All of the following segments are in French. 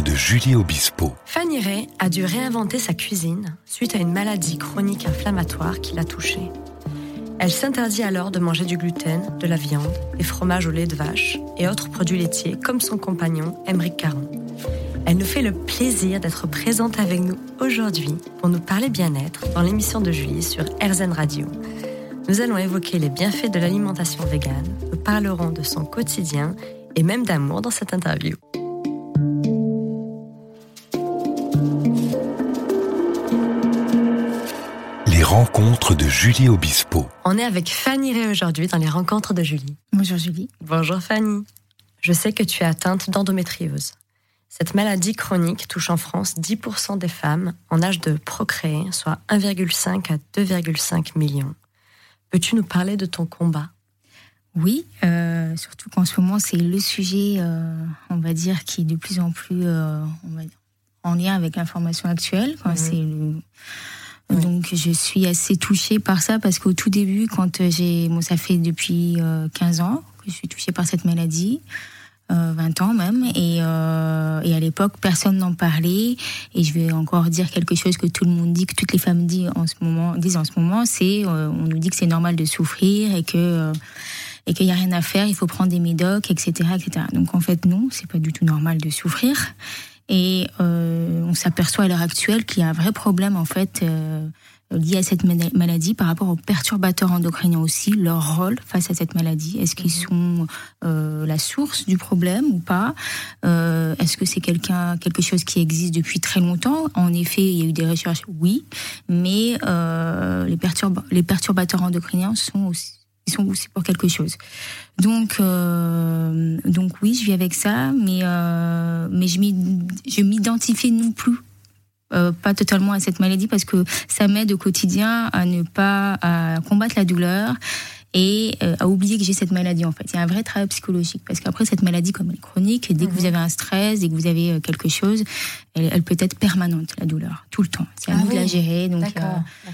de Julie Obispo. Fanny Ray a dû réinventer sa cuisine suite à une maladie chronique inflammatoire qui l'a touchée. Elle s'interdit alors de manger du gluten, de la viande, des fromages au lait de vache et autres produits laitiers comme son compagnon Émeric Caron. Elle nous fait le plaisir d'être présente avec nous aujourd'hui pour nous parler bien-être dans l'émission de Julie sur RZN Radio. Nous allons évoquer les bienfaits de l'alimentation végane, nous parlerons de son quotidien et même d'amour dans cette interview. Rencontres de Julie Obispo. On est avec Fanny Ray aujourd'hui dans les rencontres de Julie. Bonjour Julie. Bonjour Fanny. Je sais que tu es atteinte d'endométriose. Cette maladie chronique touche en France 10% des femmes en âge de procréer, soit 1,5 à 2,5 millions. Peux-tu nous parler de ton combat? Oui, euh, surtout qu'en ce moment, c'est le sujet, euh, on va dire, qui est de plus en plus euh, on va dire, en lien avec l'information actuelle. Mhm. C'est le- Donc, je suis assez touchée par ça parce qu'au tout début, quand j'ai. Bon, ça fait depuis euh, 15 ans que je suis touchée par cette maladie. euh, 20 ans même, et, euh, à l'époque personne n'en parlait. Et je vais encore dire quelque chose que tout le monde dit, que toutes les femmes disent en ce moment, disent en ce moment, c'est euh, on nous dit que c'est normal de souffrir et que euh, et qu'il n'y a rien à faire, il faut prendre des médocs, etc., etc. Donc en fait non, c'est pas du tout normal de souffrir. Et euh, on s'aperçoit à l'heure actuelle qu'il y a un vrai problème en fait euh, lié à cette mala- maladie par rapport aux perturbateurs endocriniens aussi, leur rôle face à cette maladie. Est-ce qu'ils sont euh, la source du problème ou pas? Est-ce que c'est quelqu'un quelque chose qui existe depuis très longtemps? En effet, il y a eu des recherches, oui, mais les perturbateurs endocriniens sont aussi ils sont aussi pour quelque chose. Donc, euh, donc oui, je vis avec ça, mais euh, mais je m'id- je m'identifie non plus euh, pas totalement à cette maladie parce que ça m'aide au quotidien à ne pas à combattre la douleur et euh, à oublier que j'ai cette maladie en fait. Il y a un vrai travail psychologique parce qu'après cette maladie comme elle est chronique, dès que vous avez un stress, dès que vous avez euh, quelque chose, elle, elle peut être permanente la douleur tout le temps. C'est à Ah nous de la gérer donc. euh,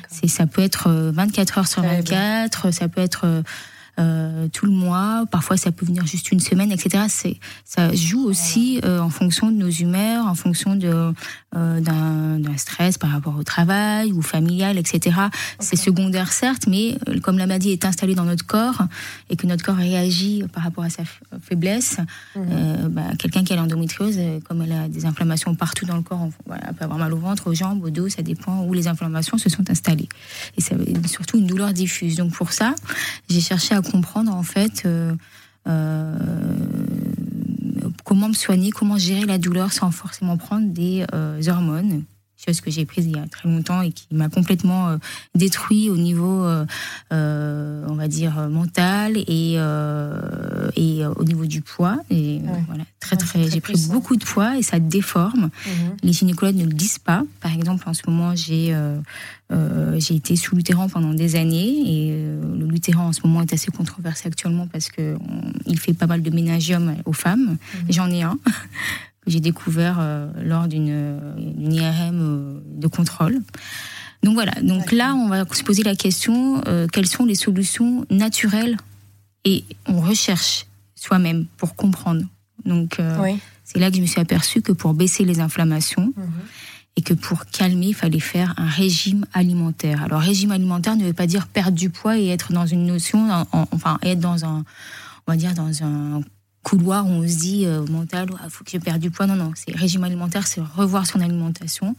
c'est, ça peut être euh, 24 heures sur Très 24, ça peut être euh, tout le mois, parfois ça peut venir juste une semaine, etc. C'est, ça joue aussi euh, en fonction de nos humeurs, en fonction de, euh, d'un, d'un stress par rapport au travail ou familial, etc. C'est secondaire certes, mais comme la maladie est installée dans notre corps et que notre corps réagit par rapport à sa faiblesse, euh, bah, quelqu'un qui a l'endométriose, comme elle a des inflammations partout dans le corps, on- voilà, elle peut avoir mal au ventre, aux jambes, au dos, ça dépend où les inflammations se sont installées. Et et surtout une douleur diffuse. Donc pour ça, j'ai cherché à comprendre en fait euh, euh, comment me soigner, comment gérer la douleur sans forcément prendre des euh, hormones. Chose que j'ai prise il y a très longtemps et qui m'a complètement euh, détruit au niveau, euh, euh, on va dire, mental et, et au niveau du poids. Et Ouais. voilà, très, Ouais, très, très j'ai pris puissant. beaucoup de poids et ça déforme. Mhm. Les gynécologues ne le disent pas. Par exemple, en ce moment, j'ai euh, j'ai été sous luthéran pendant des années et euh, le luthéran en ce moment est assez controversé actuellement parce que on- il fait pas mal de ménagium aux femmes. J'en ai un que j'ai découvert euh, lors d'une IRM de contrôle. Donc voilà. Donc là, on va se poser la question quelles sont les solutions naturelles et on recherche soi-même pour comprendre. Donc Oui. c'est là que je me suis aperçue que pour baisser les inflammations Mhm. Et que pour calmer, il fallait faire un régime alimentaire. Alors régime alimentaire ne veut pas dire perdre du poids et être dans une notion, en- en- enfin être dans un, on va dire dans un couloir où on se dit euh, mental, il faut que je perde du poids. Non, non, c'est régime alimentaire, c'est revoir son alimentation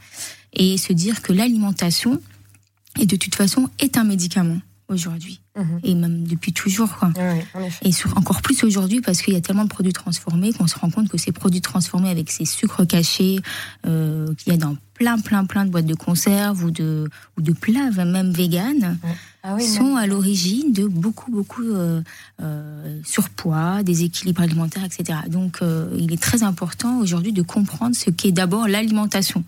et se dire que l'alimentation, et de toute façon, est un médicament aujourd'hui Mhm. et même depuis toujours. Quoi. Oui, en effet. Et sur, encore plus aujourd'hui parce qu'il y a tellement de produits transformés qu'on se rend compte que ces produits transformés avec ces sucres cachés euh, qu'il y a dans plein, plein, plein de boîtes de conserve ou de, ou de plats même vegan Ah oui, sont à l'origine de beaucoup, beaucoup euh, euh, surpoids, déséquilibre alimentaire, etc. Donc euh, il est très important aujourd'hui de comprendre ce qu'est d'abord l'alimentation.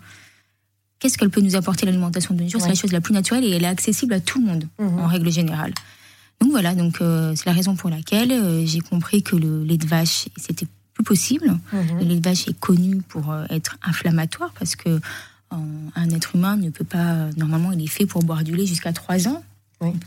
Qu'est-ce qu'elle peut nous apporter l'alimentation de nos jours C'est Ouais. la chose la plus naturelle et elle est accessible à tout le monde Mhm. en règle générale. Donc voilà, donc euh, c'est la raison pour laquelle euh, j'ai compris que le lait de vache c'était plus possible. Mhm. Le lait de vache est connu pour euh, être inflammatoire parce que un être humain ne peut pas normalement il est fait pour boire du lait jusqu'à 3 ans.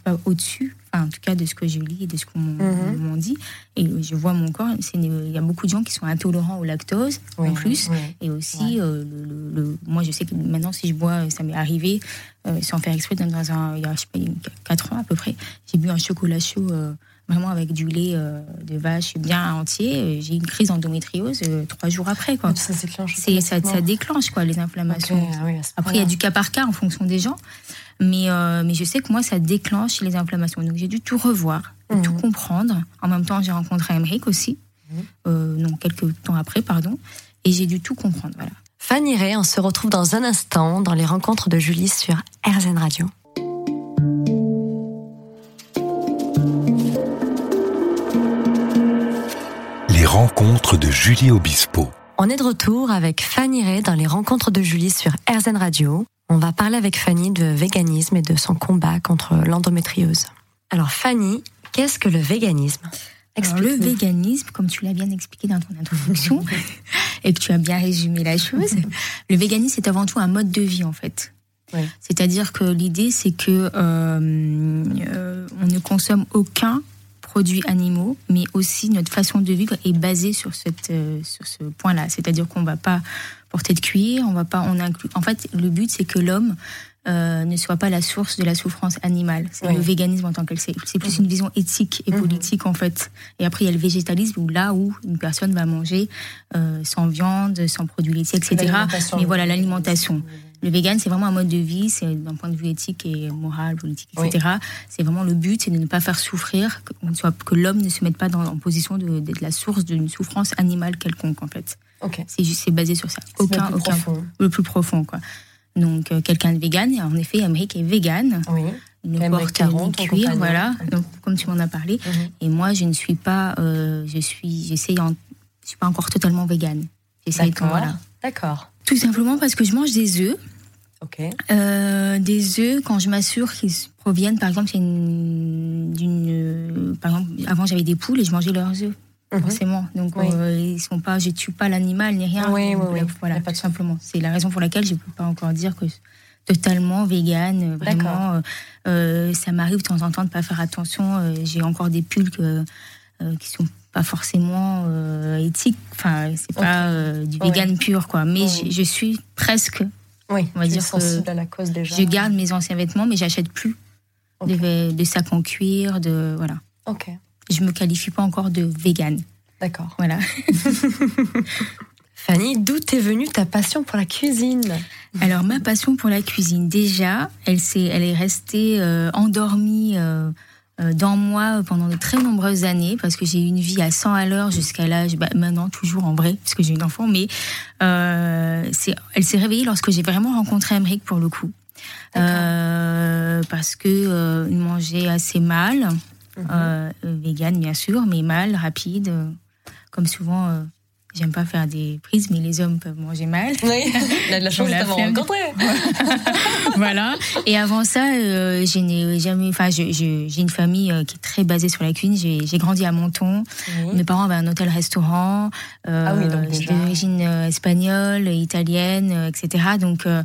Pas au-dessus, enfin, en tout cas de ce que je lis et de ce qu'on Mhm. m'ont dit. Et je vois mon corps, il y a beaucoup de gens qui sont intolérants au lactose Oui, en plus. oui. Et aussi, euh, le, le- le- moi je sais que maintenant si je bois, ça m'est arrivé, euh, sans faire exprès, dans un, il y a je sais pas, il y a 4 ans à peu près, j'ai bu un chocolat chaud euh, vraiment avec du lait euh, de vache bien entier. Euh, J'ai eu une crise d'endométriose euh, trois jours après. Quoi. Ça déclenche. C'est, ça, quoi, les inflammations. ah oui, Après, il y a du cas par cas en fonction des gens. Mais, euh, mais je sais que moi, ça déclenche les inflammations. Donc, j'ai dû tout revoir, Mhm. tout comprendre. En même temps, j'ai rencontré Emmerich aussi, Mhm. euh, non, quelques temps après, pardon. Et j'ai dû tout comprendre. Voilà. Fanny Ray, on se retrouve dans un instant dans les rencontres de Julie sur RZN Radio. Les rencontres de Julie Obispo. On est de retour avec Fanny Ray dans les rencontres de Julie sur RZN Radio. On va parler avec Fanny de véganisme et de son combat contre l'endométriose. Alors Fanny, qu'est-ce que le véganisme? Alors, le véganisme, comme tu l'as bien expliqué dans ton introduction, et que tu as bien résumé la chose, le véganisme c'est avant tout un mode de vie en fait. Oui. C'est-à-dire que l'idée c'est que euh, euh, on ne consomme aucun produit animaux, mais aussi notre façon de vivre est basée sur cette euh, sur ce point-là. C'est-à-dire qu'on va pas porter de cuir, on va pas on inclut. En fait, le but c'est que l'homme euh, ne soit pas la source de la souffrance animale. C'est Oui. le véganisme en tant que c'est c'est plus Mhm. une vision éthique et Mhm. politique en fait. Et après il y a le végétalisme où là où une personne va manger euh, sans viande, sans produits laitiers, etc. Mais voilà l'alimentation. Le vegan, c'est vraiment un mode de vie, c'est d'un point de vue éthique et moral, politique, etc. C'est vraiment le but, c'est de ne pas faire souffrir, que, que l'homme ne se mette pas dans, en position de- d'être la source d'une souffrance animale quelconque, en fait. Ok. C'est juste, c'est basé sur ça. Aucun, le plus aucun, profond. le plus profond, quoi. Donc, euh, quelqu'un de vegan, et en effet, Amérique est vegan. Oui. Il ne porte Caron, ni ton cuir, compagnon. voilà, donc, comme tu m'en as parlé. Mhm. Et moi, je ne suis pas, euh, je suis, j'essaye, je suis pas encore totalement vegan. J'essaye, D'accord. voilà. D'accord. Tout simplement parce que je mange des œufs. Ok. Euh, des œufs, quand je m'assure qu'ils proviennent, par exemple, c'est une, d'une, par exemple, avant j'avais des poules et je mangeais leurs œufs, Mhm. forcément. Donc Oui. euh, ils sont pas, je tue pas l'animal ni rien. Oui, oui. Voilà, pas tout simplement. C'est la raison pour laquelle je peux pas encore dire que totalement vegan, euh, vraiment. euh, euh, ça m'arrive de temps en temps de pas faire attention. euh, J'ai encore des pulls que, qui sont pas forcément éthiques. Enfin, c'est Ok. pas du vegan pur, quoi. Mais je, je suis presque Oui. On va dire sensible à la cause déjà. je garde mes anciens vêtements, mais j'achète plus de, de sacs en cuir, de voilà. Ok. Je me qualifie pas encore de vegan, D'accord. voilà. Fanny, d'où t'es venue ta passion pour la cuisine? Alors ma passion pour la cuisine, déjà, elle s'est, elle est restée euh, endormie euh, euh, dans moi pendant de très nombreuses années parce que j'ai eu une vie à 100 à l'heure jusqu'à l'âge, bah, maintenant toujours en vrai parce que j'ai une enfant, mais euh, elle s'est réveillée lorsque j'ai vraiment rencontré Emmerich pour le coup. Parce que il mangeait assez mal, Euh, euh, vegan bien sûr, mais mal, rapide. euh, comme souvent, euh, j'aime pas faire des prises, mais les hommes peuvent manger mal. Oui, il a de la chance la t'avoir flemme. rencontré. voilà. Et avant ça, euh, je n'ai jamais. Enfin, j'ai une famille euh, qui est très basée sur la cuisine. J'ai grandi à Menton. Mes parents avaient un hôtel-restaurant. Euh, Ah oui, donc j'ai déjà. d'origine euh, espagnole, italienne, euh, etc. Donc euh,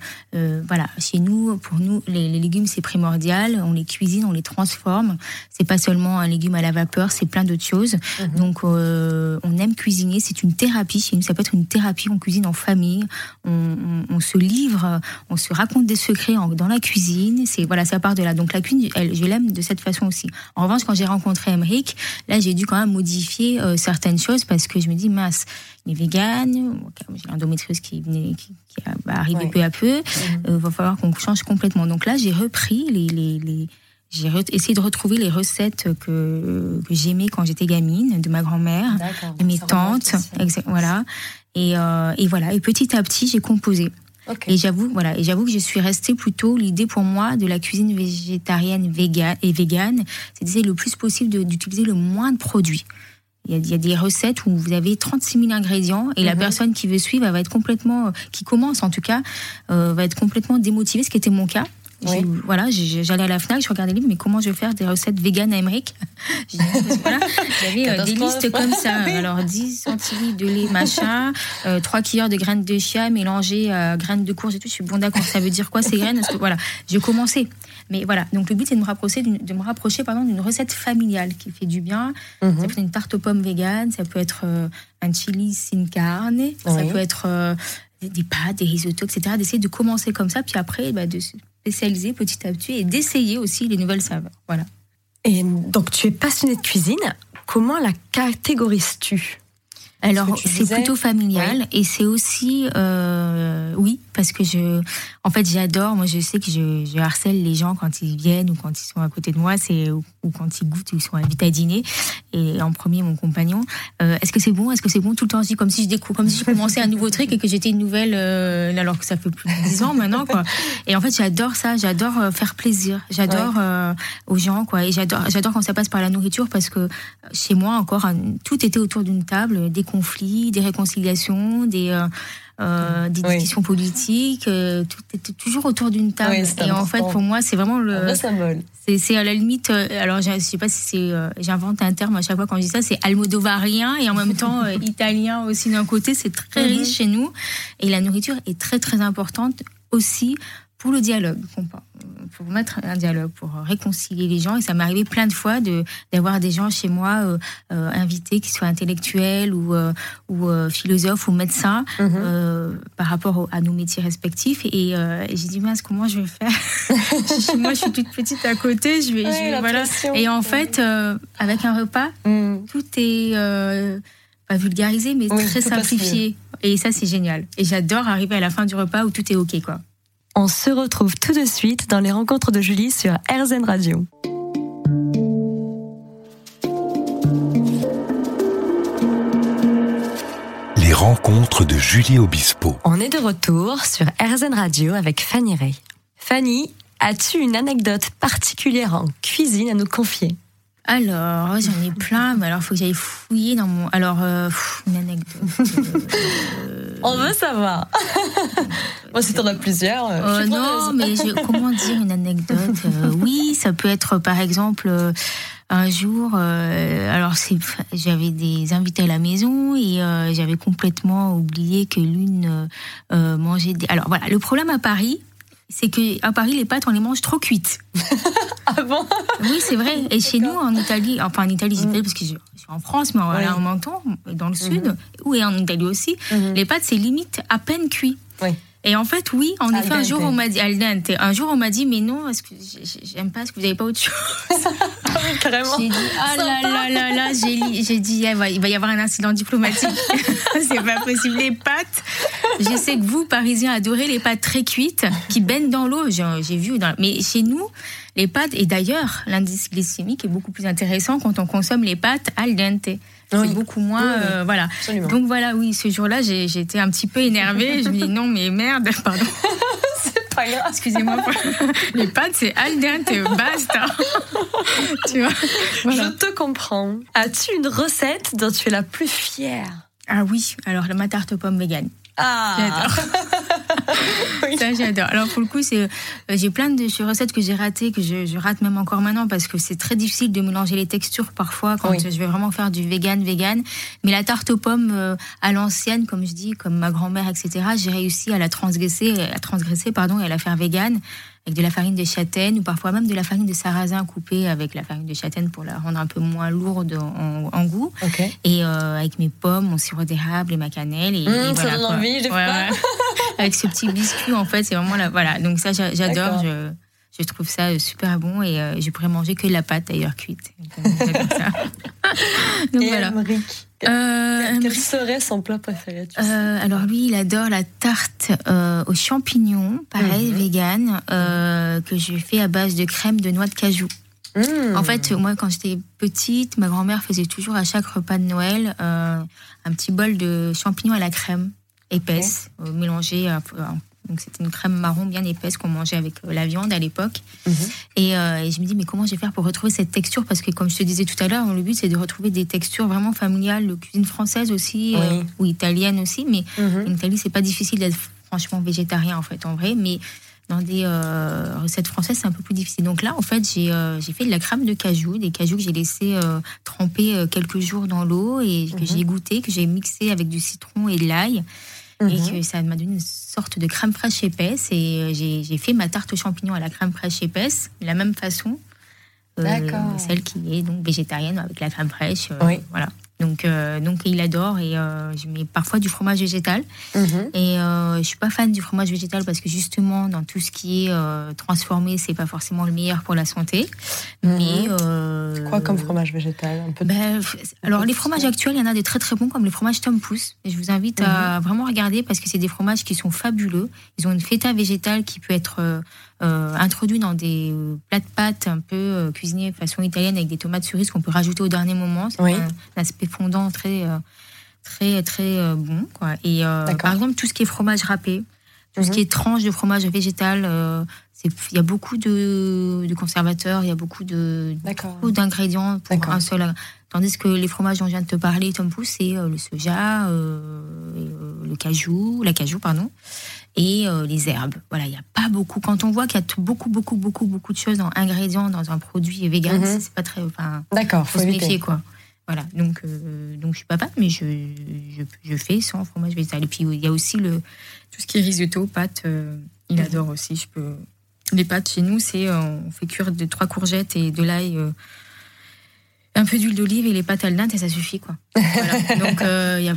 voilà, chez nous, pour nous, les, les légumes c'est primordial. On les cuisine, on les transforme. C'est pas seulement un légume à la vapeur, c'est plein d'autres choses. Mhm. Donc on aime cuisiner, c'est une thérapie chez nous. Ça peut être une thérapie. On cuisine en famille, on, on- on se livre, on se raconte des secrets en- dans la cuisine. C'est voilà, ça part de là. Donc la cuisine, elle, je l'aime de cette façon aussi. En revanche, quand j'ai rencontré Emmerich, là j'ai dû quand même modifier euh, certaines choses parce que je me dis mince, il est vegan, j'ai l'endométriose qui, qui, qui va arriver Ouais. peu à peu. Il va falloir qu'on change complètement. Donc là, j'ai repris les, les, les- j'ai essayé de retrouver les recettes que, que j'aimais quand j'étais gamine, de ma grand-mère, de mes tantes, voilà. Et, euh, et voilà. Et petit à petit, j'ai composé. Ok. Et j'avoue, voilà, et j'avoue que je suis restée plutôt l'idée pour moi de la cuisine végétarienne vegan, et végane, c'est d'essayer le plus possible d'utiliser le moins de produits. Il y, a, il y a des recettes où vous avez 36 000 ingrédients et la Mhm. personne qui veut suivre, elle va être complètement, euh, qui commence en tout cas, euh, va être complètement démotivée, ce qui était mon cas. Voilà, j'allais à la Fnac, je regardais les livres, mais comment je vais faire des recettes véganes à Emmerich voilà, J'avais euh, des listes comme ça. Alors 10 centilitres de lait, machin, euh, 3 cuillères de graines de chia mélangées à graines de courge et tout. Je suis bon d'accord, ça veut dire quoi ces graines? Parce que, Voilà, j'ai commencé. Mais voilà, donc le but c'est de me rapprocher, d'une- de me rapprocher pardon, d'une recette familiale qui fait du bien. Mhm. Ça peut être une tarte aux pommes végane, ça peut être euh, un chili sin carne, ça peut être euh, des, des pâtes, des risottos, etc. D'essayer de commencer comme ça, puis après bah, de petit à petit et d'essayer aussi les nouvelles saveurs. Voilà. Et donc, tu es passionnée de cuisine. Comment la catégorises-tu? Alors c'est plutôt familial et c'est aussi euh, oui parce que je en fait j'adore moi je sais que je, je harcèle les gens quand ils viennent ou quand ils sont à côté de moi c'est ou, ou quand ils goûtent ou ils sont invités à dîner et en premier mon compagnon. Euh, est-ce que c'est bon? Est-ce que c'est bon? Tout le temps je dis comme si je découvre comme si je commençais un nouveau truc et que j'étais une nouvelle euh, alors que ça fait plus de 10 ans maintenant quoi. Et en fait j'adore ça j'adore euh, faire plaisir j'adore euh, aux gens quoi. Et j'adore j'adore quand ça passe par la nourriture parce que chez moi encore tout était autour d'une table des conflits des réconciliations des euh, euh, Oui. discussions politiques euh, tout toujours autour d'une table Oui, et en fait pour moi c'est vraiment En le c'est c'est à la limite euh, alors je sais pas si c'est euh, j'invente un terme à chaque fois quand je dis ça c'est almodovarien et en même temps italien aussi d'un côté c'est très Mhm. riche chez nous et la nourriture est très très importante aussi pour le dialogue. Pour mettre un dialogue pour réconcilier les gens. Et ça m'est arrivé plein de fois de d'avoir des gens chez moi euh, euh, invités qui soient intellectuels ou euh, ou philosophes ou médecins Mhm. par rapport au- à nos métiers respectifs. Et, et j'ai dit mince comment je vais faire? Chez moi je suis toute petite à côté je vais, je Ouais, vais- la voilà. pression. et en fait avec un repas Mhm. tout est pas vulgarisé mais Oui, très simplifié. Et ça c'est génial. Et j'adore arriver à la fin du repas où tout est ok quoi On se retrouve tout de suite dans les rencontres de Julie sur RZN Radio. Les rencontres de Julie Obispo. On est de retour sur RZN Radio avec Fanny Ray. Fanny, as-tu une anecdote particulière en cuisine à nous confier? Alors j'en ai plein mais alors faut que j'aille fouiller dans mon alors euh, pff, une anecdote euh, On veut savoir. Moi, si t'en as plusieurs, euh, je Euh, non, mais je- comment dire une anecdote Euh, Oui, ça peut être par exemple euh, un jour. alors j'avais des invités à la maison et j'avais complètement oublié que l'une mangeait. Des... Alors voilà, le problème à Paris. C'est que à Paris les pâtes on les mange trop cuites. Ah bon? Oui c'est vrai. Et chez nous en Italie, enfin en Italie j'ai Mm. dit parce que je, je suis en France, mais voilà Oui. en Menton, dans le sud, ou et en Italie aussi, Mhm. les pâtes c'est limite à peine cuit. Oui. Et en fait, oui, en effet, un jour, on m'a dit, al dente. Un jour, on m'a dit, mais non, est-ce que j'ai- j'aime pas, est-ce que vous avez pas autre chose? Ah oui, carrément. J'ai dit, ah là là là là, j'ai dit, il va, il va y avoir un incident diplomatique. C'est pas possible. Les pâtes, je sais que vous, Parisiens, adorez les pâtes très cuites, qui baignent dans l'eau. J'ai j'ai vu, dans- mais chez nous, les pâtes, et d'ailleurs, l'indice glycémique est beaucoup plus intéressant quand on consomme les pâtes al dente. C'est Oui. beaucoup moins, Oui, oui. euh, voilà. Absolument. Donc voilà, oui, ce jour-là, j'ai été un petit peu énervée. Je me dis non, mais merde, pardon, c'est pas grave. excusez-moi. Les pâtes, c'est al dente, basta. tu vois voilà. Je te comprends. As-tu une recette dont tu es la plus fière? Ah oui, alors ma tarte aux pommes vegan. Ah J'adore. Ça, j'adore. Alors, pour le coup, c'est, euh, j'ai plein de recettes que j'ai ratées, que je, je rate même encore maintenant parce que c'est très difficile de mélanger les textures parfois quand Oui. je vais vraiment faire du vegan, vegan. Mais la tarte aux pommes euh, à l'ancienne, comme je dis, comme ma grand-mère, etc., j'ai réussi à la transgresser, à transgresser, pardon, et à la faire vegan avec de la farine de châtaigne ou parfois même de la farine de sarrasin coupée avec la farine de châtaigne pour la rendre un peu moins lourde en, en goût. Ok. Et euh, avec mes pommes, mon sirop d'érable et ma cannelle. Et, Mmh, et ça voilà, donne quoi. envie, j'ai faim. Avec ce petit biscuit, en fait, c'est vraiment la. Voilà, donc ça, j'a- j'adore. Je, trouve ça euh, super bon et euh, je pourrais manger que de la pâte d'ailleurs cuite. Donc, Et voilà. Euh, quel serait son plat préféré tu sais? Euh, alors lui, il adore la tarte euh, aux champignons, pareil, Mhm. vegan, que je fais à base de crème de noix de cajou. Mmh. En fait, moi, quand j'étais petite, ma grand-mère faisait toujours à chaque repas de Noël un petit bol de champignons à la crème épaisse, euh, mélangée. à- donc c'était une crème marron bien épaisse qu'on mangeait avec euh, la viande à l'époque. Mhm. Et, euh, et je me dis, mais comment je vais faire pour retrouver cette texture? Parce que, comme je te disais tout à l'heure, le but, c'est de retrouver des textures vraiment familiales, de cuisine française aussi, euh, ou italienne aussi. Mais Mhm. en Italie, c'est pas difficile d'être franchement végétarien, en fait, en vrai. Mais dans des euh, recettes françaises, c'est un peu plus difficile. Donc là, en fait, j'ai euh, fait de la crème de cajou, des cajous que j'ai laissé euh, tremper quelques jours dans l'eau et que Mhm. j'ai goûté, que j'ai mixé avec du citron et de l'ail. Et Mhm. que ça m'a donné une sorte de crème fraîche épaisse. Et euh, j'ai fait ma tarte aux champignons à la crème fraîche épaisse, de la même façon. Euh. Celle qui est donc végétarienne avec la crème fraîche. euh, Oui. Voilà. Donc, euh, donc il adore et euh, je mets parfois du fromage végétal. Mhm. Et euh, je suis pas fan du fromage végétal parce que justement dans tout ce qui est euh, transformé, c'est pas forcément le meilleur pour la santé. Mhm. Mais Quoi comme fromage végétal un peu de- ben, alors les fromages actuels, il y en a des très très bons comme les fromages Tom Pouce. Et je vous invite à vraiment regarder parce que c'est des fromages qui sont fabuleux. Ils ont une feta végétale qui peut être euh, introduite dans des euh, plats de pâtes un peu euh, cuisinés façon italienne avec des tomates cerises qu'on peut rajouter au dernier moment. C'est Oui. un, un aspect fondant très très très bon. Quoi. Et par exemple tout ce qui est fromage râpé, tout ce Mhm. qui est tranche de fromage végétal, euh, il y a beaucoup de, de conservateurs, il y a beaucoup d'ingrédients pour un seul. Tandis que les fromages dont je viens de te parler, Tom Pouce, c'est euh, le soja, euh, le cajou, la cajou, pardon, et euh, les herbes. Voilà, il n'y a pas beaucoup. Quand on voit qu'il y a beaucoup, beaucoup, beaucoup, beaucoup de choses dans ingrédients dans un produit vegan, Mhm. c'est- c'est pas très. Enfin, D'accord, faut faut se méfier, quoi. Voilà, donc, euh, donc je suis pas fan, mais je, je, je fais sans fromage végétal. Et puis il y a aussi le, tout ce qui est risotto, pâtes, euh, il Mhm. adore aussi. Je peux... Les pâtes chez nous, c'est euh, on fait cuire de trois courgettes et de l'ail, un peu d'huile d'olive et les pâtes al dente et ça suffit quoi. Voilà. donc, euh, il y a...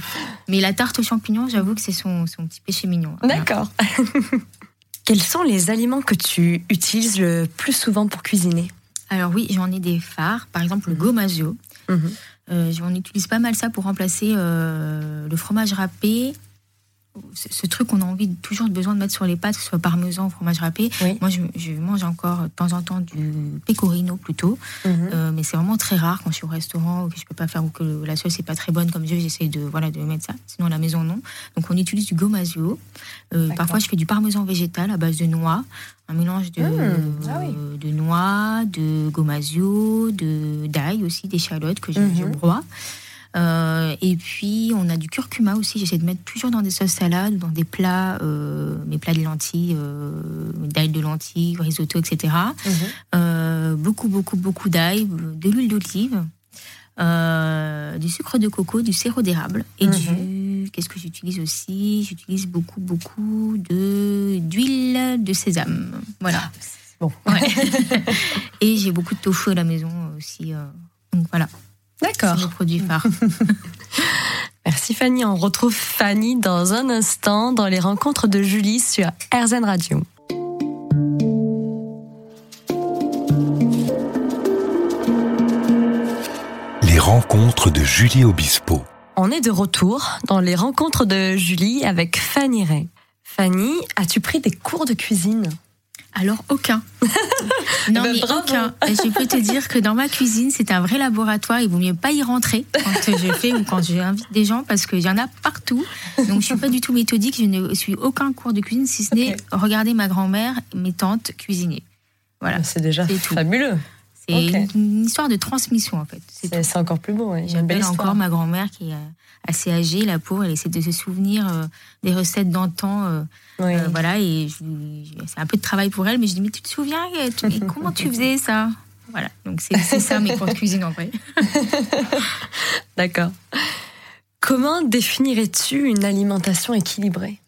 Mais la tarte aux champignons, j'avoue que c'est son, son petit péché mignon. Voilà. D'accord. Quels sont les aliments que tu utilises le plus souvent pour cuisiner? Alors oui, j'en ai des phares, par exemple le gomasio. Euh, on utilise pas mal ça pour remplacer euh, le fromage râpé. Ce, ce truc qu'on a envie de- toujours besoin de mettre sur les pâtes, que ce soit parmesan ou fromage râpé. Oui. Moi, je, je mange encore de temps en temps du pecorino plutôt, Mhm. Euh, mais c'est vraiment très rare quand je suis au restaurant ou que je peux pas faire ou que la sauce est pas très bonne comme je, j'essaie de voilà de mettre ça. Sinon à la maison non. Donc on utilise du gomasio. Euh, parfois je fais du parmesan végétal à base de noix, un mélange de Mmh, ah oui. euh, de noix, de gomasio, de d'ail aussi, d'échalotes que je, Mhm. je broie. Euh, et puis on a du curcuma aussi. J'essaie de mettre toujours dans des sauces salades, dans des plats, euh, mes plats de lentilles, euh, d'ail de lentilles, risotto, etc. Mhm. Euh, beaucoup, beaucoup, beaucoup d'ail, de l'huile d'olive, euh, du sucre de coco, du sirop d'érable et du. Qu'est-ce que j'utilise aussi? J'utilise beaucoup, beaucoup de d'huile de sésame. Voilà. Bon. Ouais. et j'ai beaucoup de tofu à la maison aussi. euh, donc voilà, D'accord. mes produits phares. Merci Fanny. On retrouve Fanny dans un instant dans les rencontres de Julie sur RZN Radio. Les rencontres de Julie Obispo. On est de retour dans les rencontres de Julie avec Fanny Ray. Fanny, as-tu pris des cours de cuisine? Alors, aucun. non, ben, mais bravo. aucun. Et je peux te dire que dans ma cuisine, c'est un vrai laboratoire. Il vaut mieux pas y rentrer quand je fais ou quand j'invite des gens parce qu'il y en a partout. Donc, je suis pas du tout méthodique. Je ne suis aucun cours de cuisine, si ce n'est regarder ma grand-mère, mes tantes cuisiner. Voilà. C'est déjà tout. C'est une, une histoire de transmission, en fait. C'est encore plus beau. ouais. J'appelle encore ma grand-mère qui est euh, assez âgée, la pauvre. Elle essaie de se souvenir euh, des recettes d'antan. euh, Oui. euh, voilà, et c'est un peu de travail pour elle, mais je dis, mais tu te souviens, tu- comment tu faisais ça? Voilà, donc c'est c'est ça mes cours de cuisine en vrai. D'accord. Comment définirais-tu une alimentation équilibrée?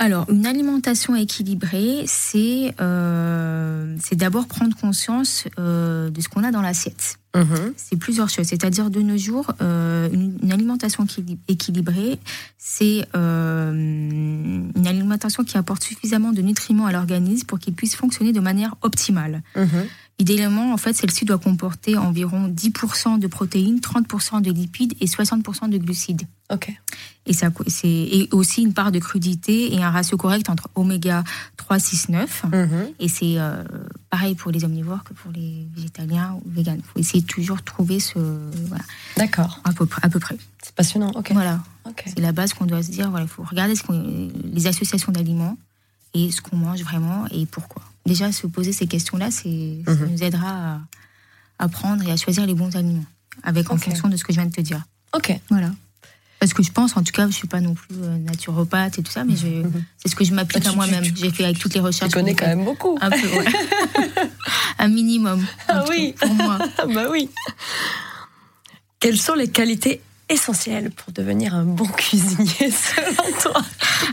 Alors, une alimentation équilibrée, c'est euh, c'est d'abord prendre conscience euh, de ce qu'on a dans l'assiette. Mhm. C'est plusieurs choses. C'est-à-dire, de nos jours, euh, une, une alimentation équili- équilibrée, c'est euh, une alimentation qui apporte suffisamment de nutriments à l'organisme pour qu'il puisse fonctionner de manière optimale. Mhm. Idéalement, en fait, celle-ci doit comporter environ 10% de protéines, 30% de lipides et 60% de glucides. Ok. Et, ça, c'est, et aussi une part de crudité et un ratio correct entre oméga 3, 6, 9. Mhm. Et c'est euh, pareil pour les omnivores que pour les végétaliens ou véganes. Il faut essayer de toujours trouver ce. Voilà, D'accord. à peu, près- à peu près. C'est passionnant. Ok. Voilà. C'est la base qu'on doit se dire. Voilà, il faut regarder ce les associations d'aliments et ce qu'on mange vraiment et pourquoi. Déjà, se poser ces questions-là, c'est, ça Mhm. nous aidera à, à prendre et à choisir les bons aliments, avec en fonction de ce que je viens de te dire. Ok. Voilà. Parce que je pense, en tout cas, je suis pas non plus euh, naturopathe et tout ça, mais je- c'est ce que je m'applique Ah, à tu- moi-même. tu- J'ai fait avec toutes les Tu recherches. connais qu'on quand même beaucoup. Un peu, ouais. Un minimum. Ah oui. Pour moi. Ah bah oui. Quelles sont les qualités essentielles pour devenir un bon cuisinier selon toi?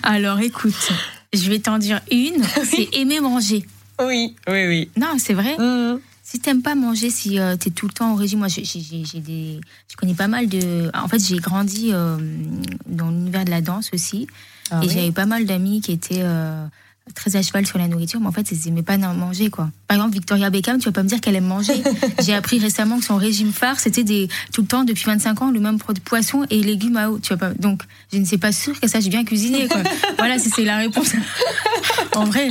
Alors, écoute, je vais t'en dire une, c'est aimer manger. Oui, oui, oui. Non, c'est vrai. Mmh. Si t'aimes pas manger, si tu t'es tout le temps au régime, moi j'ai j'ai- j'ai des, je connais pas mal de. En fait, j'ai grandi euh, dans l'univers de la danse aussi, Ah et oui. j'avais pas mal d'amis qui étaient euh, très à cheval sur la nourriture, mais en fait, ils aimaient pas manger quoi. Par exemple, Victoria Beckham, tu vas pas me dire qu'elle aime manger. j'ai appris récemment que son régime phare, c'était des tout le temps depuis 25 ans le même produit poisson et légumes à eau. Tu vas pas. Donc, je ne sais pas sûre que ça, j'ai bien cuisiné quoi. voilà, si c'est la réponse. en vrai.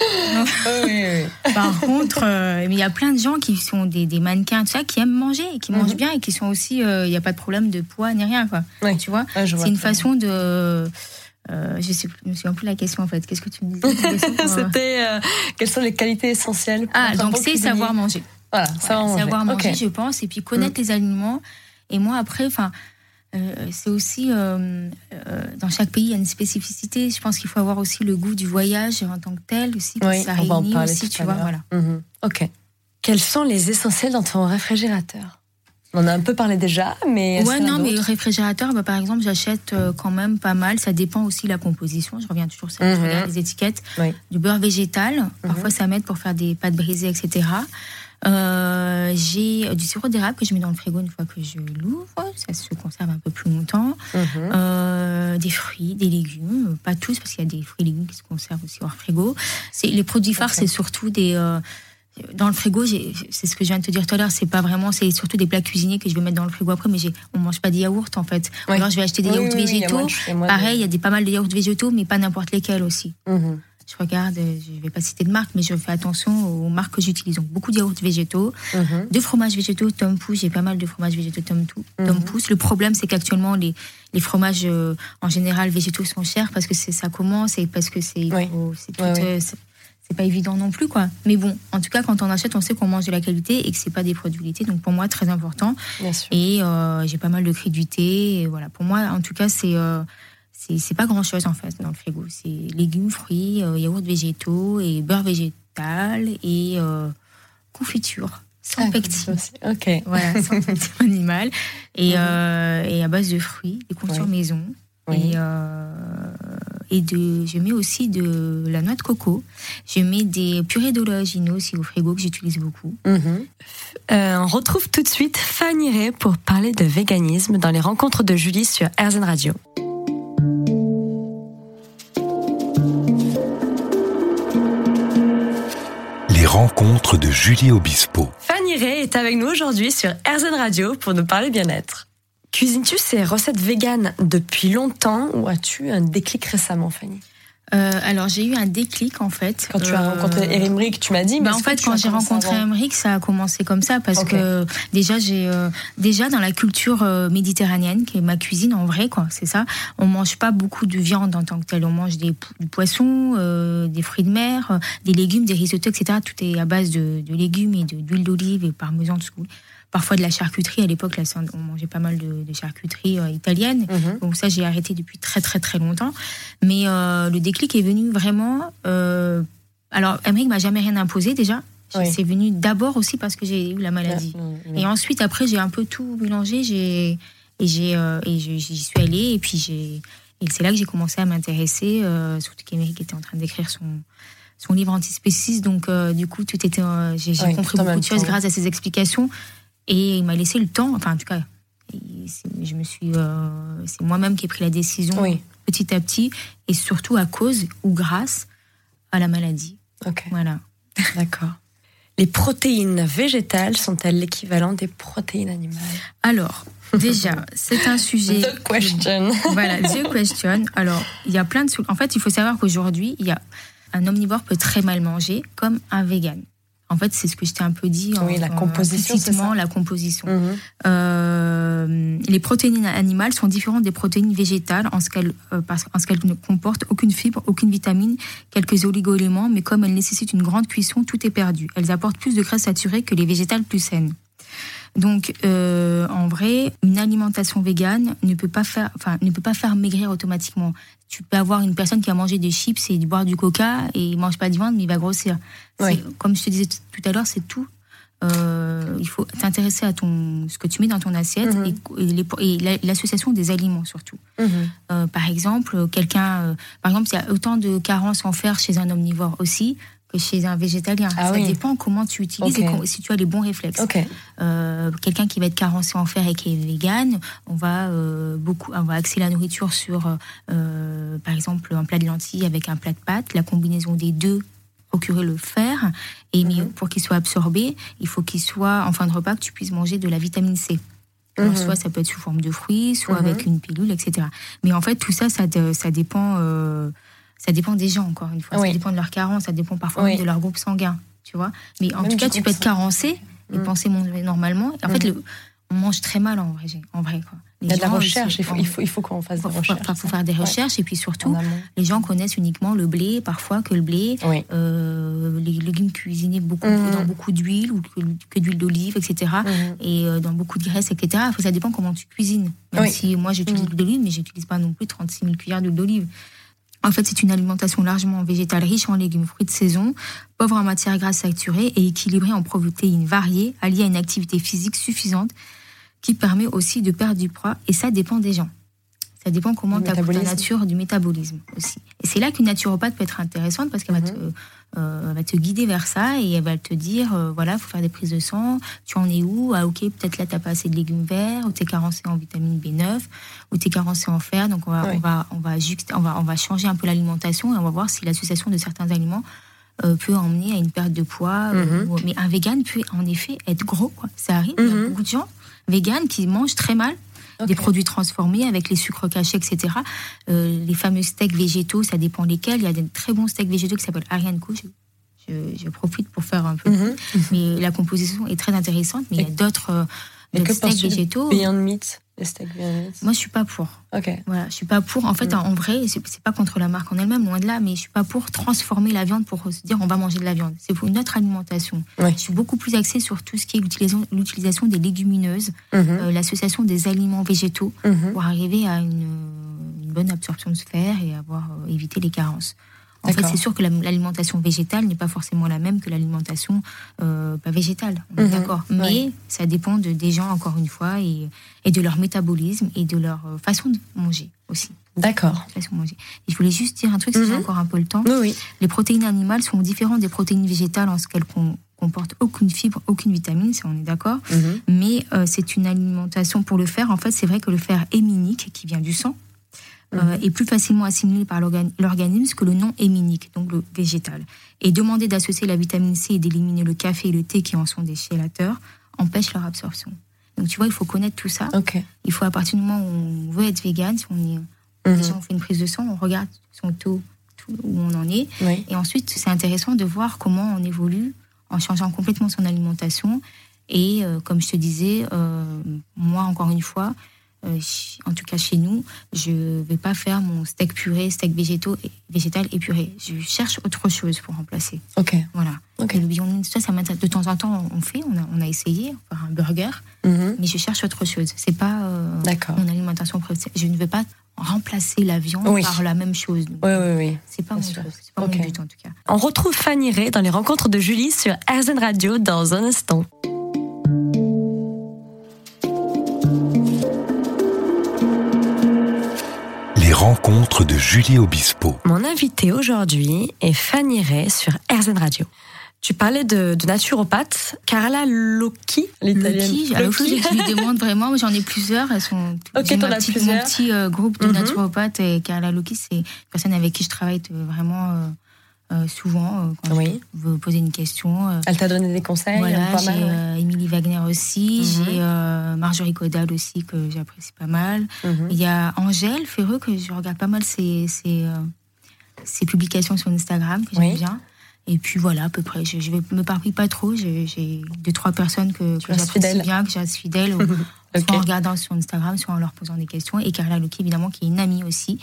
Ah oui, oui. Par contre, euh, il y a plein de gens qui sont des, des mannequins, tout ça, qui aiment manger, et qui mangent bien et qui sont aussi. Il n'y a pas de problème de poids ni rien, quoi. Oui. Tu vois? Je vois C'est une bien. façon de. euh, je sais je me souviens plus de la question en fait. Qu'est-ce que tu me disais? Euh, C'était euh, quelles sont les qualités essentielles pour Ah, donc c'est savoir manger. Voilà, Voilà, savoir manger. savoir manger, je pense, et puis connaître les aliments. Et moi, après, enfin, euh, c'est aussi euh, euh, dans chaque pays il y a une spécificité. Je pense qu'il faut avoir aussi le goût du voyage en tant que tel aussi, Oui, ça on va en réunit parler aussi, tout tu vois, voilà. Mhm. Ok. Quels sont les essentiels dans ton réfrigérateur? On en a un peu parlé déjà, mais. Ouais, non, mais réfrigérateur, bah, par exemple, j'achète euh, quand même pas mal. Ça dépend aussi de la composition. Je reviens toujours sur. Je Mhm. regarde les étiquettes. Oui. Du beurre végétal. Parfois, ça m'aide pour faire des pâtes brisées, etc. Euh, j'ai du sirop d'érable que je mets dans le frigo une fois que je l'ouvre. Ça se conserve un peu plus longtemps. Mhm. Euh, des fruits, des légumes, pas tous parce qu'il y a des fruits et légumes qui se conservent aussi hors frigo. C'est les produits phares, c'est surtout des euh, dans le frigo. C'est ce que je viens de te dire tout à l'heure. C'est pas vraiment, c'est surtout des plats cuisinés que je vais mettre dans le frigo après. Mais on mange pas des yaourts en fait. Oui. alors je vais acheter des Oui, yaourts oui, végétaux. il moins Pareil, il y a des pas mal de yaourts végétaux, mais pas n'importe lesquels aussi. Mhm. Je regarde, euh, je vais pas citer de marque, mais je fais attention aux marques que j'utilise. Donc beaucoup de yaourts végétaux, Mhm. de fromages végétaux, Tom Pouce, j'ai pas mal de fromages végétaux Tom, Mhm. Pouce. Le problème, c'est qu'actuellement, les, les fromages euh, en général végétaux sont chers parce que ça commence et parce que c'est c'est pas évident non plus quoi. Mais bon, en tout cas, quand on achète, on sait qu'on mange de la qualité et que c'est pas des produits laitiers. Donc pour moi, très important. Bien sûr. Et euh, j'ai pas mal de crédulité. Et voilà, pour moi, en tout cas, c'est euh, c'est pas grand chose en fait dans le frigo. C'est légumes, fruits, euh, yaourts végétaux et beurre végétal et confiture sans Ah, pectine. Ok. Voilà, sans pectine animale. Et, euh, et à base de fruits, des confitures maison. Oui. Et, et de, je mets aussi de la noix de coco. Je mets des purées d'oléagineux aussi au frigo que j'utilise beaucoup. Mhm. Euh, on retrouve tout de suite Fanny Ray pour parler de véganisme dans les rencontres de Julie sur RZN Radio. Les rencontres de Julie Obispo. Fanny Ray est avec nous aujourd'hui sur RZN Radio pour nous parler bien-être. Cuisines-tu ces recettes véganes depuis longtemps ou as-tu un déclic récemment, Fanny Euh, alors j'ai eu un déclic en fait. Quand tu as Euh, rencontré Erimric, tu m'as dit. mais Bah, en fait, quand j'ai rencontré Emmerich, ça a commencé comme ça parce que déjà j'ai euh, déjà dans la culture euh, méditerranéenne, qui est ma cuisine en vrai, quoi, c'est ça. On mange pas beaucoup de viande en tant que telle. On mange des du poisson, euh, des fruits de mer, euh, des légumes, des risottos, etc. Tout est à base de, de légumes et de- d'huile d'olive et parmesan, tout ce. Parfois de la charcuterie. À l'époque, là, on mangeait pas mal de, de charcuterie euh, italienne. Mhm. Donc ça, j'ai arrêté depuis très très très longtemps. Mais euh, le déclic est venu vraiment. euh, alors, Emmerich m'a jamais rien imposé déjà. Oui. C'est venu d'abord aussi parce que j'ai eu la maladie. Et ensuite, après, j'ai un peu tout mélangé. J'ai et j'ai euh, et j'y suis allée. Et puis j'ai et c'est là que j'ai commencé à m'intéresser. Euh, surtout qu'Emeric était en train d'écrire son son livre antispéciste. Donc euh, du coup, tout était. j'ai compris beaucoup de choses grâce à ses explications. Et il m'a laissé le temps. Enfin, en tout cas, je me suis. euh, c'est moi-même qui ai pris la décision Oui, petit à petit, et surtout à cause ou grâce à la maladie. ok, Voilà. d'accord. Les protéines végétales sont-elles l'équivalent des protéines animales? Alors, déjà, c'est un sujet. The question. Voilà, the question. Alors, il y a plein de. En fait, il faut savoir qu'aujourd'hui, il y a un omnivore peut très mal manger comme un vegan. En fait, c'est ce que je t'ai un peu dit. Oui, en- la composition, ça la composition. Mhm. Euh, les protéines animales sont différentes des protéines végétales en ce qu'elles euh, parce- en ce qu'elles ne comportent aucune fibre, aucune vitamine, quelques oligo-éléments, mais comme elles nécessitent une grande cuisson, tout est perdu. Elles apportent plus de graisses saturées que les végétales plus saines. Donc, euh, en vrai, une alimentation végane ne peut pas faire, enfin, ne peut pas faire maigrir automatiquement. Tu peux avoir une personne qui a mangé des chips et boire du coca et il mange pas de viande, mais il va grossir. Oui. Comme je te disais tout à l'heure, c'est tout. Euh, il faut t'intéresser à ton, ce que tu mets dans ton assiette Mhm. et, l'association des aliments surtout. Mhm. Euh, par exemple, quelqu'un, par exemple, il y a autant de carences en fer chez un omnivore aussi chez un végétalien. Ah Ça oui. dépend comment tu utilises et si tu as les bons réflexes. Ok. Euh, quelqu'un qui va être carencé en fer et qui est vegan, on va euh, beaucoup, on va axer la nourriture sur, euh, par exemple, un plat de lentilles avec un plat de pâtes, la combinaison des deux procurer le fer et Mhm. pour qu'il soit absorbé, il faut qu'il soit en fin de repas que tu puisses manger de la vitamine C. Alors, Mhm. soit ça peut être sous forme de fruits, soit Mhm. avec une pilule, etc. Mais en fait, tout ça, ça, dépend, ça dépend des gens. Encore une fois, Oui. ça dépend de leur carence, ça dépend parfois Oui. même de leur groupe sanguin, tu vois. Mais en Même tout cas, tu peux être carencé et Mhm. penser manger normalement. Et en fait, le- on mange très mal en vrai, j'ai- en vrai quoi. Les Il y a de la recherche. Il faut, sont- il faut, il faut qu'on fasse des recherches. faut faire des Ouais. recherches et puis surtout, les gens connaissent uniquement le blé, parfois que le blé, Oui. euh, les légumes cuisinés beaucoup, Mhm. dans beaucoup d'huile ou que, que d'huile d'olive, etc. Et euh, dans beaucoup de graisses, etc. Ça dépend comment tu cuisines. Même Oui. si moi j'utilise Mhm. l'huile d'olive, mais j'utilise pas non plus 36 000 cuillères d'huile d'olive. En fait, c'est une alimentation largement végétale, riche en légumes, fruits de saison, pauvre en matières grasses saturées et équilibrée en protéines variées, alliée à une activité physique suffisante qui permet aussi de perdre du poids. Et ça dépend des gens. Ça dépend comment tu as ta nature du métabolisme aussi. Et c'est là qu'une naturopathe peut être intéressante parce qu'elle va, te, Mhm. euh, va te guider vers ça et elle va te dire euh, voilà, il faut faire des prises de sang, tu en es où? Ah, ok, peut-être là, tu pas assez de légumes verts, ou tu es carencé en vitamine B9, ou tu es carencé en fer. Donc, on va, Oui. on va, on va, on va, on va changer un peu l'alimentation et on va voir si l'association de certains aliments euh, peut emmener à une perte de poids. Mhm. ou- mais un vegan peut en effet être gros. Quoi. Ça arrive, il y a Mhm. beaucoup de gens véganes qui mangent très mal des produits transformés avec les sucres cachés, etc. Euh, les fameux steaks végétaux, ça dépend lesquels. Il y a des très bons steaks végétaux qui s'appellent Ariane Co. Je, je- je profite pour faire un peu. Mhm. Mais la composition est très intéressante. Mais il y a d'autres euh, D'autres que de végétaux. Beyond Meat Les steaks Beyond Meat? Moi, je suis pas pour. Ok. Voilà, je suis pas pour. En fait, Mm. en vrai, c'est pas contre la marque en elle-même, loin de là, mais je suis pas pour transformer la viande pour se dire on va manger de la viande. C'est pour une autre alimentation. Oui. Je suis beaucoup plus axée sur tout ce qui est l'utilisation des légumineuses, Mhm. euh, l'association des aliments végétaux Mhm. pour arriver à une, une bonne absorption de fer et avoir euh, évité les carences. En fait, c'est sûr que la- l'alimentation végétale n'est pas forcément la même que l'alimentation euh, pas végétale. On est Mhm. d'accord. Mais ça dépend de, des gens, encore une fois, et, et de leur métabolisme et de leur euh, façon de manger aussi. D'accord. Je voulais juste dire un truc, si j'ai Mhm. encore un peu le temps. Oui, oui. Les protéines animales sont différentes des protéines végétales en ce qu'elles comportent aucune fibre, aucune vitamine, ça on est d'accord. Mhm. Mais euh, c'est une alimentation pour le fer. En fait, c'est vrai que le fer héminique, qui vient du sang, euh, est plus facilement assimilé par l'organ- l'organisme que le non héminique, donc le végétal. Et demander d'associer la vitamine C et d'éliminer le café et le thé qui en sont des chélateurs empêche leur absorption. Donc tu vois, il faut connaître tout ça. Ok. Il faut à partir du moment où on veut être vegan, si on est Mhm. déjà on fait une prise de sang, on regarde son taux, tout, où on en est, Oui. et ensuite, c'est intéressant de voir comment on évolue en changeant complètement son alimentation. Et euh, comme je te disais, euh, moi, encore une fois, en tout cas chez nous, je vais pas faire mon steak puré, steak végétaux, et- végétal épuré. Je cherche autre chose pour remplacer. Ok. Voilà. Ok. Et le Beyond ça, ça m'intéresse. De temps en temps, on fait, on a, on a essayé, faire un burger, Mhm. mais je cherche autre chose. C'est pas euh, mon alimentation. Je ne veux pas remplacer la viande Oui. par la même chose. Donc, Oui, oui, oui. C'est pas, mon, pas Ok. mon but en tout cas. On retrouve Fanny Ray dans les rencontres de Julie sur RZN Radio dans un instant. Les rencontres de Julie Obispo. Mon invité aujourd'hui est Fanny Ray sur RZN Radio. Tu parlais de, de naturopathe, Carla Locchi, l'italienne. Alors, Locchi. je lui demande vraiment, j'en ai plusieurs, elles sont Ok, j'ai t'en ma as petite- plusieurs. Mon petit euh, groupe de Mhm. naturopathes et Carla Loki, c'est une personne avec qui je travaille vraiment euh, euh, souvent euh, quand Oui. je veux poser une question. euh, Elle t'a donné des conseils voilà, pas j'ai mal, ouais. euh, Émilie Wagner aussi, Mhm. j'ai Marjorie Caudal aussi que j'apprécie pas mal. Mhm. Il y a Angèle Ferreux que je regarde pas mal ses, ses, ses publications sur Instagram que j'aime Oui. bien. Et puis voilà, à peu près. Je, vais me parpille pas trop. J'ai j'ai deux trois personnes que, j'apprécie bien, que je reste fidèle, Soit en regardant sur Instagram, soit en leur posant des questions. Et Carla Loki, évidemment, qui est une amie aussi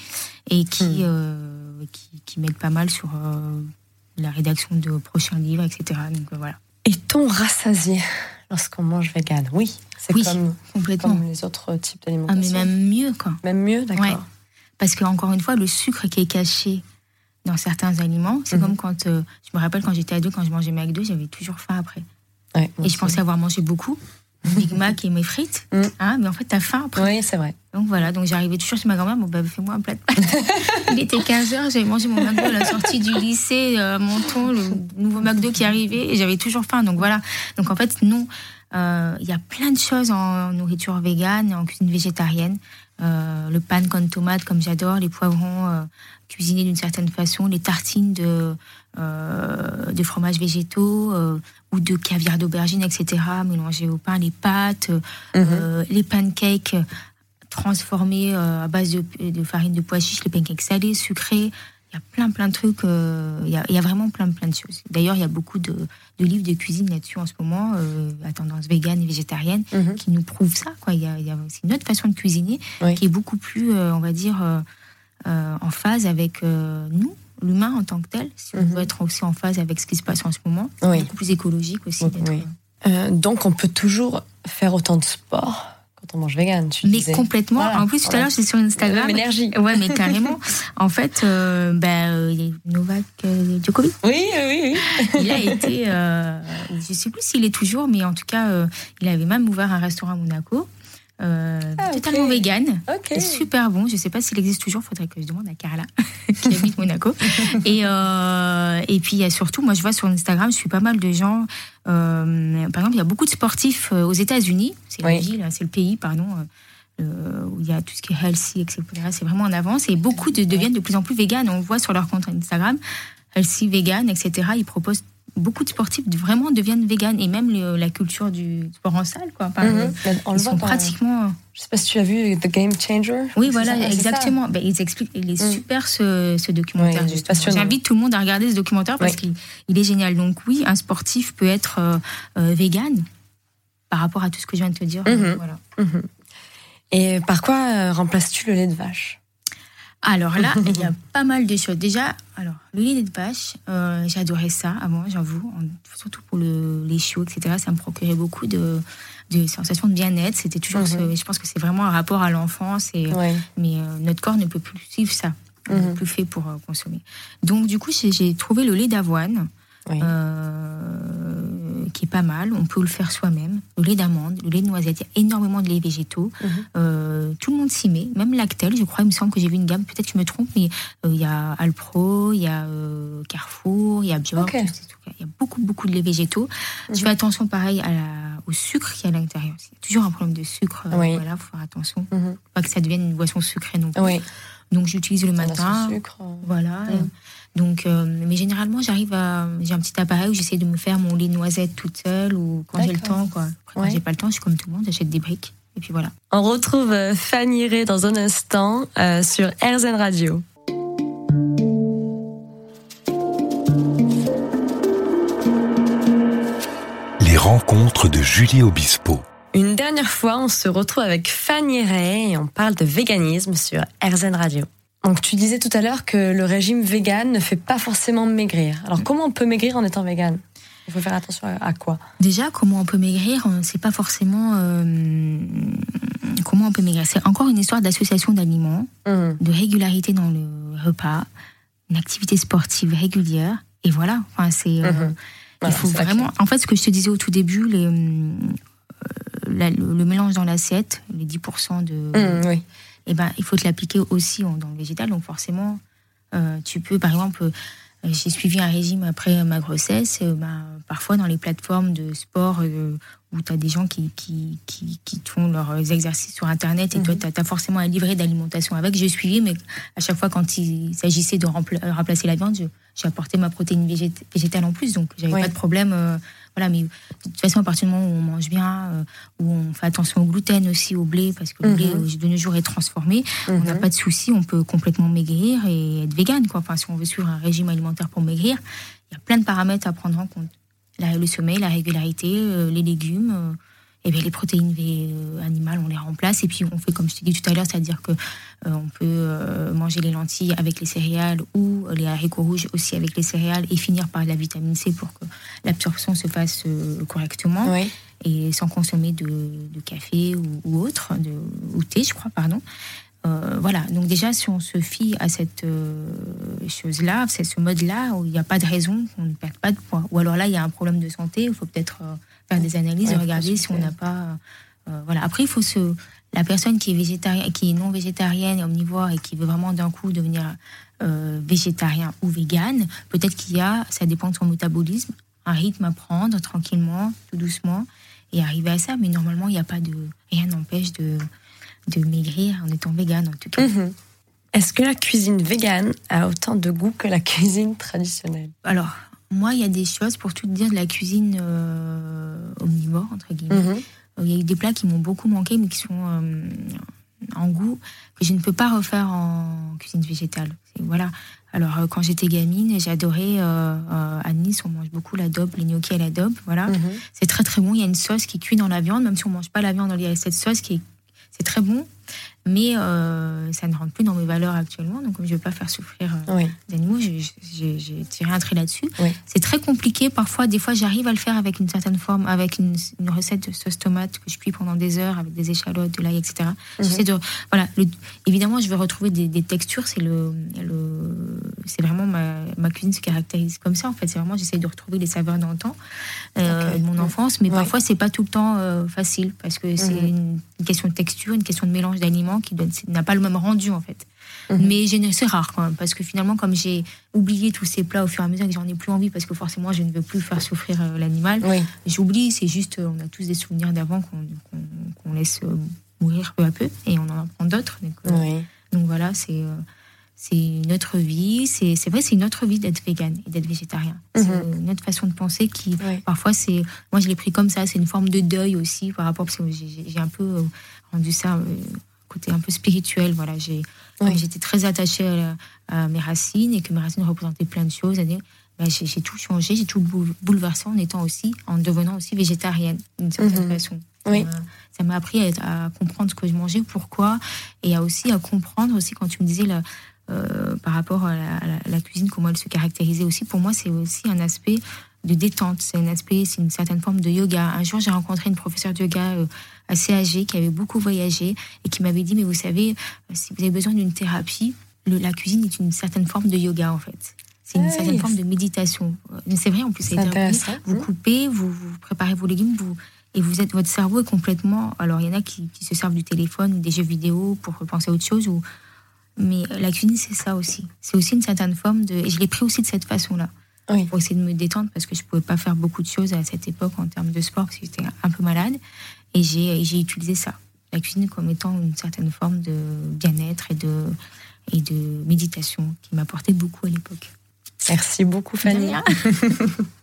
et qui Hmm. euh, qui, qui m'aide pas mal sur euh, la rédaction de prochains livres, etc. Donc euh, voilà. Et ton rassasié lorsqu'on mange vegan? Oui, c'est Oui, comme, complètement. comme les autres types Ah, mais d'alimentation. même mieux, quoi. Même mieux, d'accord. Ouais. Parce que encore une fois, le sucre qui est caché dans certains aliments, c'est Mhm. comme quand euh, je me rappelle quand j'étais ado, quand je mangeais McDo, j'avais toujours faim après. Ouais, et je pensais avoir mangé beaucoup, Big Mac et mes frites, Mhm. hein, mais en fait t'as faim après. Oui, c'est vrai. Donc voilà, donc j'arrivais toujours chez ma grand-mère, bon bah fais-moi un plat de pâtes. Il était 15h, j'avais mangé mon McDo à la sortie du lycée, euh, mon ton, le nouveau McDo qui arrivait, et j'avais toujours faim. Donc voilà. Donc en fait, non, euh, il y a plein de choses en nourriture végane, en cuisine végétarienne. Euh, le pan con tomate, comme j'adore, les poivrons euh, cuisinés d'une certaine façon, les tartines de, euh, de fromages végétaux euh, ou de caviar d'aubergine, etc., mélangés au pain, les pâtes, Mhm. les pancakes transformés à base de, de farine de pois chiches, les pancakes salés, sucrés. Il y a plein, plein de trucs. euh, Il y, a, il y a vraiment plein, plein de choses. D'ailleurs, il y a beaucoup de, de livres de cuisine là-dessus en ce moment, euh, à tendance végane et végétarienne, Mhm. qui nous prouvent ça. Quoi. Il y a, c'est une autre façon de cuisiner Oui. qui est beaucoup plus, euh, on va dire, euh, euh, en phase avec euh, nous, l'humain en tant que tel. Si on Mhm. veut être aussi en phase avec ce qui se passe en ce moment, Oui. beaucoup plus écologique aussi. Oui, euh, Euh, donc, on peut toujours faire autant de sport quand on mange vegan, tu Mais disais. complètement. Voilà, en plus, tout à l'heure, j'étais sur Instagram. Même énergie. Ouais, mais carrément. en fait, euh, ben, euh, il y a Novak euh, Djokovic. Oui, oui, oui. Il a été, euh, je sais plus s'il est toujours, mais en tout cas, euh, il avait même ouvert un restaurant à Monaco, euh, Ah, totalement vegan. Ok. Et super bon. Je sais pas s'il existe toujours. Faudrait que je demande à Carla qui habite Monaco. Et euh, et puis il y a surtout, moi je vois sur Instagram, je suis pas mal de gens. euh, par exemple, il y a beaucoup de sportifs euh, aux États-Unis. C'est la ville, c'est le pays, pardon. où il y a tout ce qui est healthy, etc. C'est vraiment en avance et beaucoup de, deviennent de plus en plus véganes. On voit sur leur compte Instagram, healthy, vegan, etc. Ils proposent beaucoup de sportifs vraiment deviennent véganes et même le- la culture du sport en salle, quoi. Par- Mhm. On le Ils sont dans- pratiquement Je sais pas si tu as vu The Game Changer. oui, voilà, ça, exactement. Ben, ils expliquent, il est Mm. super ce, ce documentaire. Oui. J'invite tout le monde à regarder ce documentaire parce Oui. qu'il il est génial. Donc oui, un sportif peut être euh, euh, vegan par rapport à tout ce que je viens de te dire. Mhm. Voilà. Mhm. Et par quoi euh, remplaces-tu le lait de vache? Alors là, il y a pas mal de choses. Déjà, alors le lait de vache, euh, j'adorais ça avant, j'avoue, surtout pour le, les chiots, etc. Ça me procurait beaucoup de, de sensations de bien-être. C'était toujours, Mhm. ce- je pense que c'est vraiment un rapport à l'enfance et mais euh, notre corps ne peut plus suivre ça. Mhm. n'est plus fait pour euh, consommer. Donc, du coup, j'ai- j'ai trouvé le lait d'avoine, Oui. euh, qui est pas mal. On peut le faire soi-même. Le lait d'amande, le lait de noisette. Il y a énormément de lait végétaux. Mhm. Euh, tout le monde s'y met. Même Lactel, je crois, il me semble que j'ai vu une gamme. Peut-être que je me trompe, mais euh, il y a Alpro, il y a Carrefour, il y a Bjork. Ok. Il y a beaucoup, beaucoup de lait végétaux. Je Mhm. fais attention, pareil, à la- au sucre qui est à l'intérieur. Y a toujours un problème de sucre. Oui. Voilà, faut faire attention. Mhm. Pas que ça devienne une boisson sucrée non plus. Oui. Donc j'utilise le a matin. sucre. Voilà. Donc, euh, mais généralement, j'arrive à. J'ai un petit appareil où j'essaie de me faire mon lait noisette toute seule ou quand j'ai le temps. Quoi. Après, quand j'ai pas le temps, je suis comme tout le monde, j'achète des briques. Et puis voilà. On retrouve euh, Fanny Ray dans un instant euh, sur RZN Radio. Les rencontres de Julie Obispo. Une dernière fois, on se retrouve avec Fanny Ray et on parle de véganisme sur RZN Radio. Donc tu disais tout à l'heure que le régime vegan ne fait pas forcément maigrir. Alors comment on peut maigrir en étant vegan? Il faut faire attention à, quoi? Déjà, comment on peut maigrir On ne sait pas forcément euh, comment on peut maigrir. C'est encore une histoire d'association d'aliments, Mhm. de régularité dans le repas, une activité sportive régulière. Et voilà. Enfin, c'est. euh, Mhm. Il faut c'est vraiment. En fait, ce que je te disais au tout début, les, euh, la- le, le mélange dans l'assiette, les 10% de. oui. Eh ben, il faut te l'appliquer aussi en- dans le végétal. Donc, forcément, euh, tu peux, par exemple, euh, j'ai suivi un régime après ma grossesse. euh, ben, parfois, dans les plateformes de sport euh, où tu as des gens qui, qui, qui, qui font leurs exercices sur Internet et toi, Mhm. tu as, forcément un livret d'alimentation avec. J'ai suivi, mais à chaque fois, quand il s'agissait de rempla- remplacer la viande, j'ai apporté ma protéine végét- végétale en plus. Donc, j'avais Oui. pas de problème. euh, voilà, mais de toute façon, à partir du moment où on mange bien, euh, où on fait attention au gluten aussi, au blé, parce que le blé Mhm. euh, de nos jours est transformé, on n'a Mhm. pas de souci, on peut complètement maigrir et être vegan. Quoi. Enfin, si on veut suivre un régime alimentaire pour maigrir, il y a plein de paramètres à prendre en compte. La- le sommeil, la régularité, euh, les légumes, euh, et bien les protéines euh, animales, on les remplace. Et puis on fait comme je t'ai dit tout à l'heure, c'est-à-dire que euh, on peut euh, manger les lentilles avec les céréales ou les haricots rouges aussi avec les céréales et finir par la vitamine C pour que l'absorption se fasse euh, correctement. Oui. et sans consommer de, café ou, autre, de, ou thé, je crois, pardon. Euh, voilà, donc déjà, si on se fie à cette euh, chose-là, c'est ce mode-là, où il n'y a pas de raison qu'on ne perde pas de poids. Ou alors là, il y a un problème de santé, il faut peut-être euh, faire des analyses et regarder si on n'a pas. voilà. Après, il faut se. La personne qui est végétarienne, qui est non végétarienne et omnivore et qui veut vraiment d'un coup devenir végétarien ou végane, peut-être qu'il y a, ça dépend de son métabolisme, un rythme à prendre tranquillement, tout doucement, et arriver à ça. Mais normalement, il n'y a pas de. Rien n'empêche de de maigrir en étant végane en tout cas. Mhm. Est-ce que la cuisine végane a autant de goût que la cuisine traditionnelle? Alors, moi, il y a des choses, pour tout dire, de la cuisine euh, omnivore, entre guillemets. Mhm. Il y a eu des plats qui m'ont beaucoup manqué, mais qui sont euh, en goût, que je ne peux pas refaire en cuisine végétale. Voilà. Alors, euh, quand j'étais gamine, j'adorais à Nice, on mange beaucoup l'adobe, les gnocchis à l'adobe. Voilà. Mhm. C'est très très bon. Il y a une sauce qui cuit dans la viande, même si on mange pas la viande, il y a cette sauce qui est c'est très bon, mais euh, ça ne rentre plus dans mes valeurs actuellement. Donc, je ne veux pas faire souffrir euh, les animaux. J'ai tiré un trait là-dessus. C'est très compliqué. Parfois, des fois, j'arrive à le faire avec une certaine forme, avec une, recette de sauce tomate que je cuis pendant des heures avec des échalotes, de l'ail, etc. Mhm. de, voilà, évidemment, je vais retrouver des, textures. C'est le, c'est vraiment ma, cuisine se caractérise comme ça. En fait, c'est vraiment j'essaie de retrouver les saveurs d'antan, euh, de mon enfance. Mais parfois, c'est pas tout le temps facile parce que c'est mhm. une question de texture, une question de mélange d'aliments qui n'a pas le même rendu en fait. Mhm. Mais c'est rare quand même, parce que finalement, comme j'ai oublié tous ces plats au fur et à mesure que j'en ai plus envie, parce que forcément, je ne veux plus faire souffrir euh, l'animal, j'oublie, c'est juste, euh, on a tous des souvenirs d'avant qu'on laisse euh, mourir peu à peu, et on en apprend d'autres. Donc, donc, voilà, c'est c'est notre vie. C'est vrai, c'est une autre vie d'être végane et d'être végétarien. C'est mhm. une autre façon de penser qui, parfois, c'est. Moi, je l'ai pris comme ça. C'est une forme de deuil aussi par rapport. Parce que j'ai un peu rendu ça côté un peu spirituel. Voilà, j'ai, j'étais très attachée à, mes racines et que mes racines représentaient plein de choses. Ben, j'ai, tout changé, j'ai tout bouleversé en étant aussi, en devenant aussi végétarienne d'une certaine mhm. façon. Oui. ça m'a appris à, comprendre ce que je mangeais, pourquoi, et à aussi à comprendre aussi quand tu me disais euh, par rapport à la, à la, cuisine, comment elle se caractérisait aussi. Pour moi, c'est aussi un aspect de détente. C'est un aspect, c'est une certaine forme de yoga. Un jour, j'ai rencontré une professeure de yoga euh, assez âgée qui avait beaucoup voyagé et qui m'avait dit, mais vous savez, euh, si vous avez besoin d'une thérapie, la cuisine est une certaine forme de yoga en fait. C'est une certaine forme de méditation. Euh, c'est vrai, en plus, c'est intéressant. Vous mmh. coupez, vous, vous, préparez vos légumes, vous, et vous êtes, votre cerveau est complètement. Alors, il y en a qui, qui, se servent du téléphone ou des jeux vidéo pour penser à autre chose. Ou, mais la cuisine, c'est ça aussi. C'est aussi une certaine forme de. Et je l'ai pris aussi de cette façon-là pour essayer de me détendre parce que je pouvais pas faire beaucoup de choses à cette époque en termes de sport parce que j'étais un peu malade. Et j'ai utilisé ça, la cuisine comme étant une certaine forme de bien-être et de, et de méditation qui m'apportait beaucoup à l'époque. Merci beaucoup Fanny.